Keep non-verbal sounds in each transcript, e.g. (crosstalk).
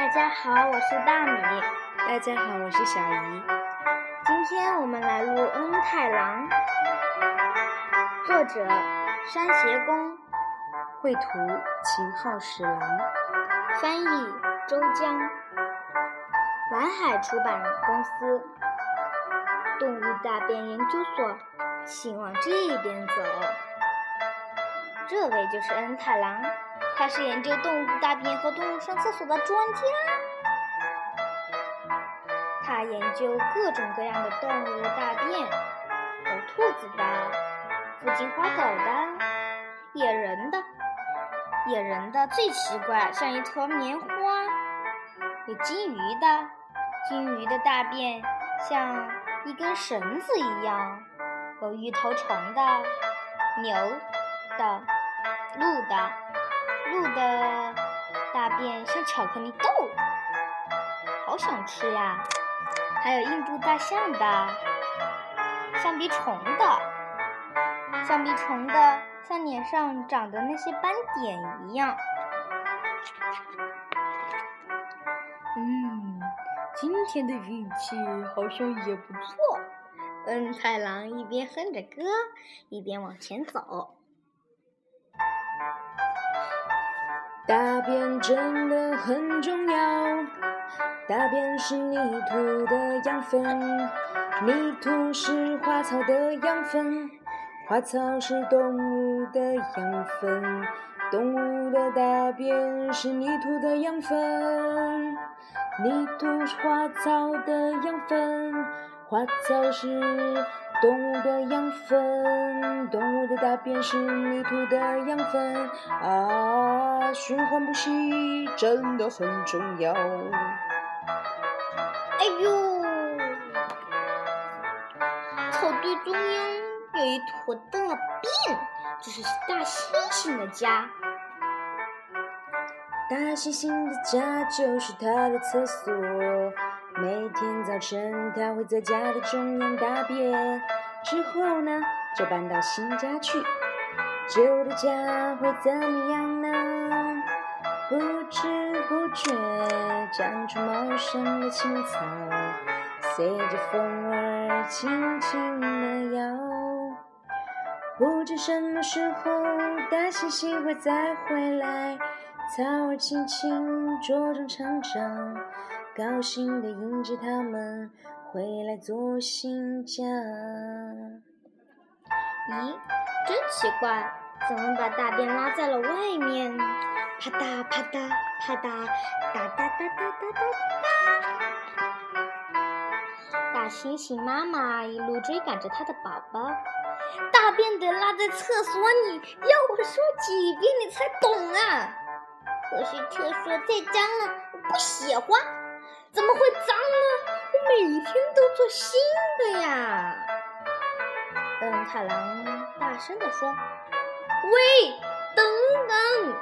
大家好，我是大米。大家好，我是小姨。今天我们来录《恩太郎》，作者山胁公，绘图秦昊史郎，翻译周江，蓝海出版公司，动物大便研究所，请往这边走。这位就是恩太郎。他是研究动物大便和动物上厕所的专家。他研究各种各样的动物大便，有兔子的，附近花狗的，野人的，野人的最奇怪，像一坨棉花。有金鱼的，金鱼的大便像一根绳子一样。有芋头虫的，牛的，鹿的。的大便像巧克力豆，好想吃呀！还有印度大象的，橡皮虫的，橡皮虫的像脸上长的那些斑点一样。嗯，今天的运气好像也不错。嗯，太郎一边哼着歌，一边往前走。大便真的很重要，大便是泥土的养分，泥土是花草的养分，花草是动物的养分，动物的大便是泥土的养分，泥土是花草的养分，花草是。动物的养分，动物的大便是泥土的养分啊，循环不息真的很重要。哎呦，草堆中央有一坨大便，这是大猩猩的家。大猩猩的家就是它的厕所。每天早晨，他会在家的中央大便，之后呢，就搬到新家去。旧的家会怎么样呢？不知不觉长出茂盛的青草，随着风儿轻轻地摇。不知什么时候，大猩猩会再回来，草儿轻轻茁壮成长。高兴地迎接他们回来做新家。咦，真奇怪，怎么把大便拉在了外面？啪嗒啪嗒啪嗒，哒哒哒哒哒哒哒。大猩猩妈妈一路追赶着它的宝宝，大便得拉在厕所里，要我说几遍你才懂啊？可是厕所太脏了，我不喜欢。怎么会脏呢？我每天都做新的呀！嗯太郎大声地说：“喂，等等！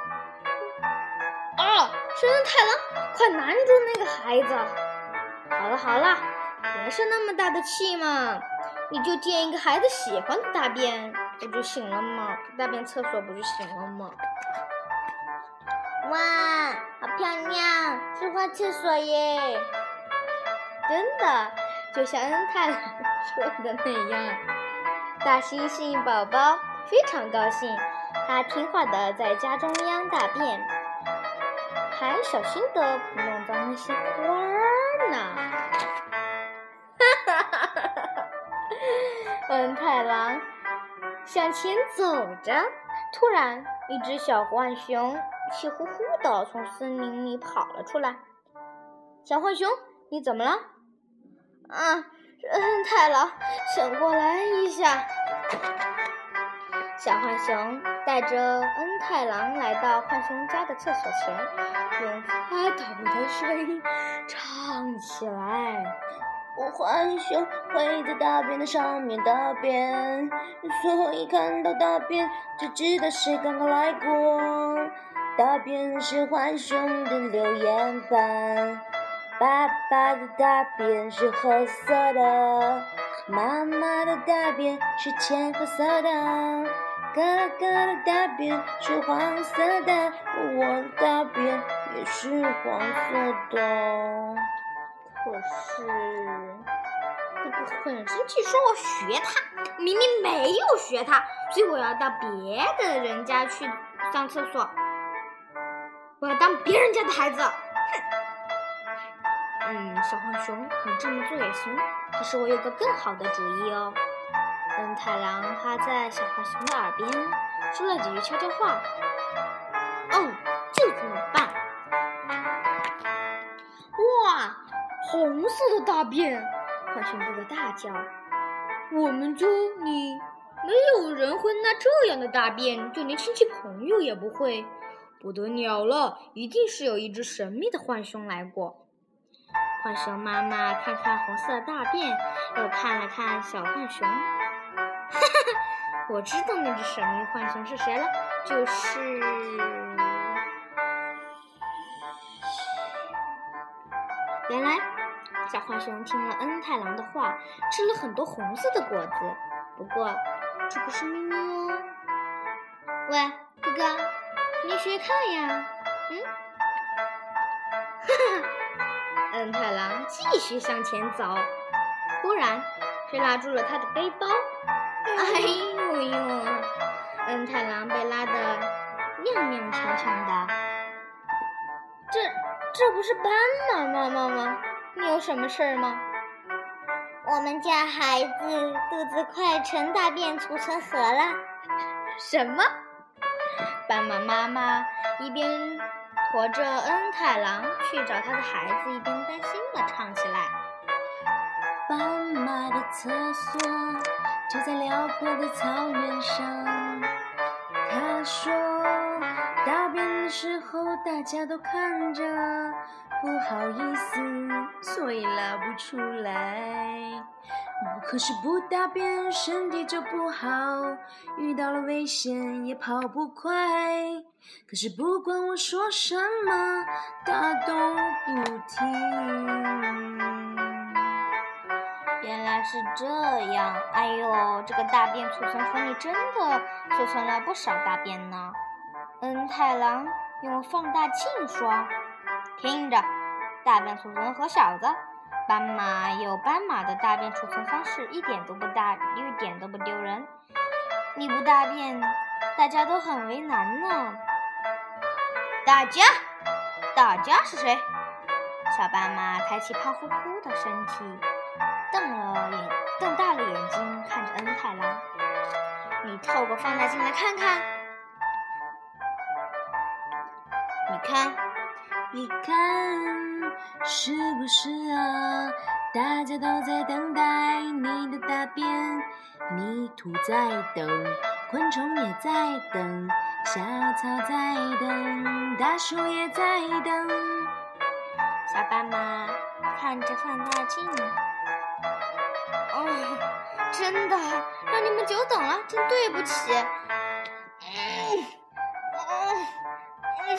啊，是恩太郎，快拦住那个孩子！好了好了，别生那么大的气嘛！你就见一个孩子喜欢的大便，不就行了吗？大便厕所不就行了吗？”哇，好漂亮，是花厕所耶！真的，就像恩太郎说的那样，大猩猩宝宝非常高兴，他听话的在家中央大便，还小心的不弄脏那些花儿呢。哈哈哈哈哈！(laughs) 恩太郎向前走着，突然，一只小浣熊。气呼呼的从森林里跑了出来。小浣熊，你怎么了？啊，恩太郎，请过来一下。小浣熊带着恩太郎来到浣熊家的厕所前，用发抖的声音唱起来：“我浣熊会在大便的上面大便，所以看到大便就知道谁刚刚来过。”大便是浣熊的留言板，爸爸的大便是褐色的，妈妈的大便是浅褐色的，哥哥的大便是黄色的，我的大便也是黄色的。可是，哥哥很生气，说我学他，明明没有学他，所以我要到别的人家去上厕所。我要当别人家的孩子。哼！嗯，小浣熊，你这么做也行，可是我有个更好的主意哦。恩太郎趴在小浣熊的耳边说了几句悄悄话。哦，就这么办。哇，红色的大便！浣熊哥哥大叫：“我们家里没有人会拉这样的大便，就连亲戚朋友也不会。不得了了，一定是有一只神秘的浣熊来过。”浣熊妈妈看看红色的大便，又看了看小浣熊。哈哈，我知道那只神秘浣熊是谁了，就是……原来，小浣熊听了恩太郎的话，吃了很多红色的果子。不过，这可是秘密哦。喂，哥哥，你学看呀？嗯？哈 (laughs) 哈，恩太郎继续向前走。忽然，谁拉住了他的背包？哎呦呦！恩太郎被拉得踉踉跄跄的。这这不是斑马妈妈吗？你有什么事儿吗？我们家孩子肚子快成大便储存盒了。(laughs) 什么？斑马妈妈一边驮着恩太郎去找他的孩子，一边担心地唱起来：斑马的厕所。就在辽阔的草原上，他说，大便的时候大家都看着，不好意思，所以拉不出来。可是不大便身体就不好，遇到了危险也跑不快。可是不管我说什么，他都不听。原来是这样，哎呦，这个大便储存盒里真的储存了不少大便呢。恩太郎用放大镜说：“听着，大便储存盒小子，斑马有斑马的大便储存方式，一点都不大，一点都不丢人。你不大便，大家都很为难呢。大家，大家是谁？”小斑马抬起胖乎乎的身体。瞪了眼，瞪大了眼睛看着恩太郎。你透过放大镜来看看，你看，你看，是不是啊？大家都在等待你的大便，泥土在等，昆虫也在等，小草在等，大树也在等。小斑马看着放大镜。哦，真的让你们久等了，真对不起。嗯，嗯，嗯，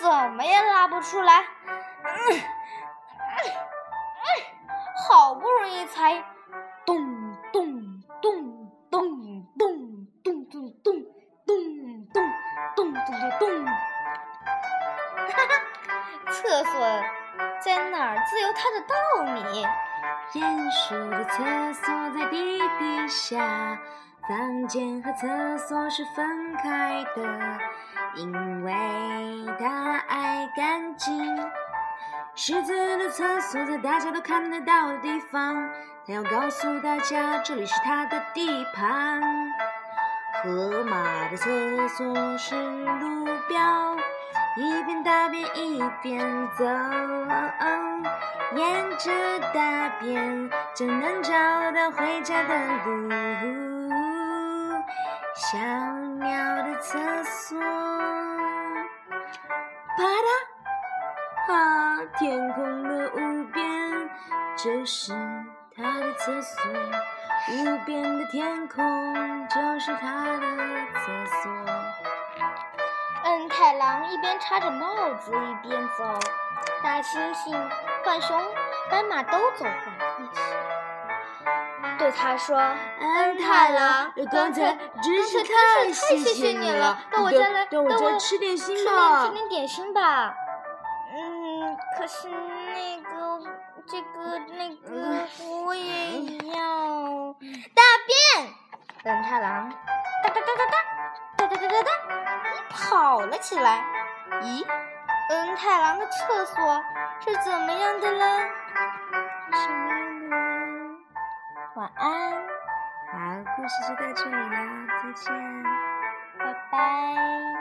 怎么也拉不出来。好不容易才咚咚咚咚咚咚咚咚咚咚咚咚咚咚。哈哈，厕所在哪儿？自有它的道理。鼹鼠的厕所在地底下，房间和厕所是分开的，因为它爱干净。狮子的厕所在大家都看得到的地方，它要告诉大家这里是它的地盘。河马的厕所是路标。一边大便一边走，沿着大便就能找到回家的路。小鸟的厕所，啪嗒，啊，天空的无边就是他的厕所，无边的天空就是他的厕所。嗯太郎一边插着帽子一边走，大猩猩、浣熊、斑马都走过来一起，对他说：“嗯太郎，刚才真是太谢谢你了，到我家来，到我家吃点心吧，吃点点心吧。”嗯，可是那个这个那个我也要大便。恩太郎哒哒哒哒哒哒哒哒哒哒，跑了起来。咦，恩太郎的厕所是怎么样的了？什么样的呢？晚安，好，故事就到这里啦，再见。拜拜。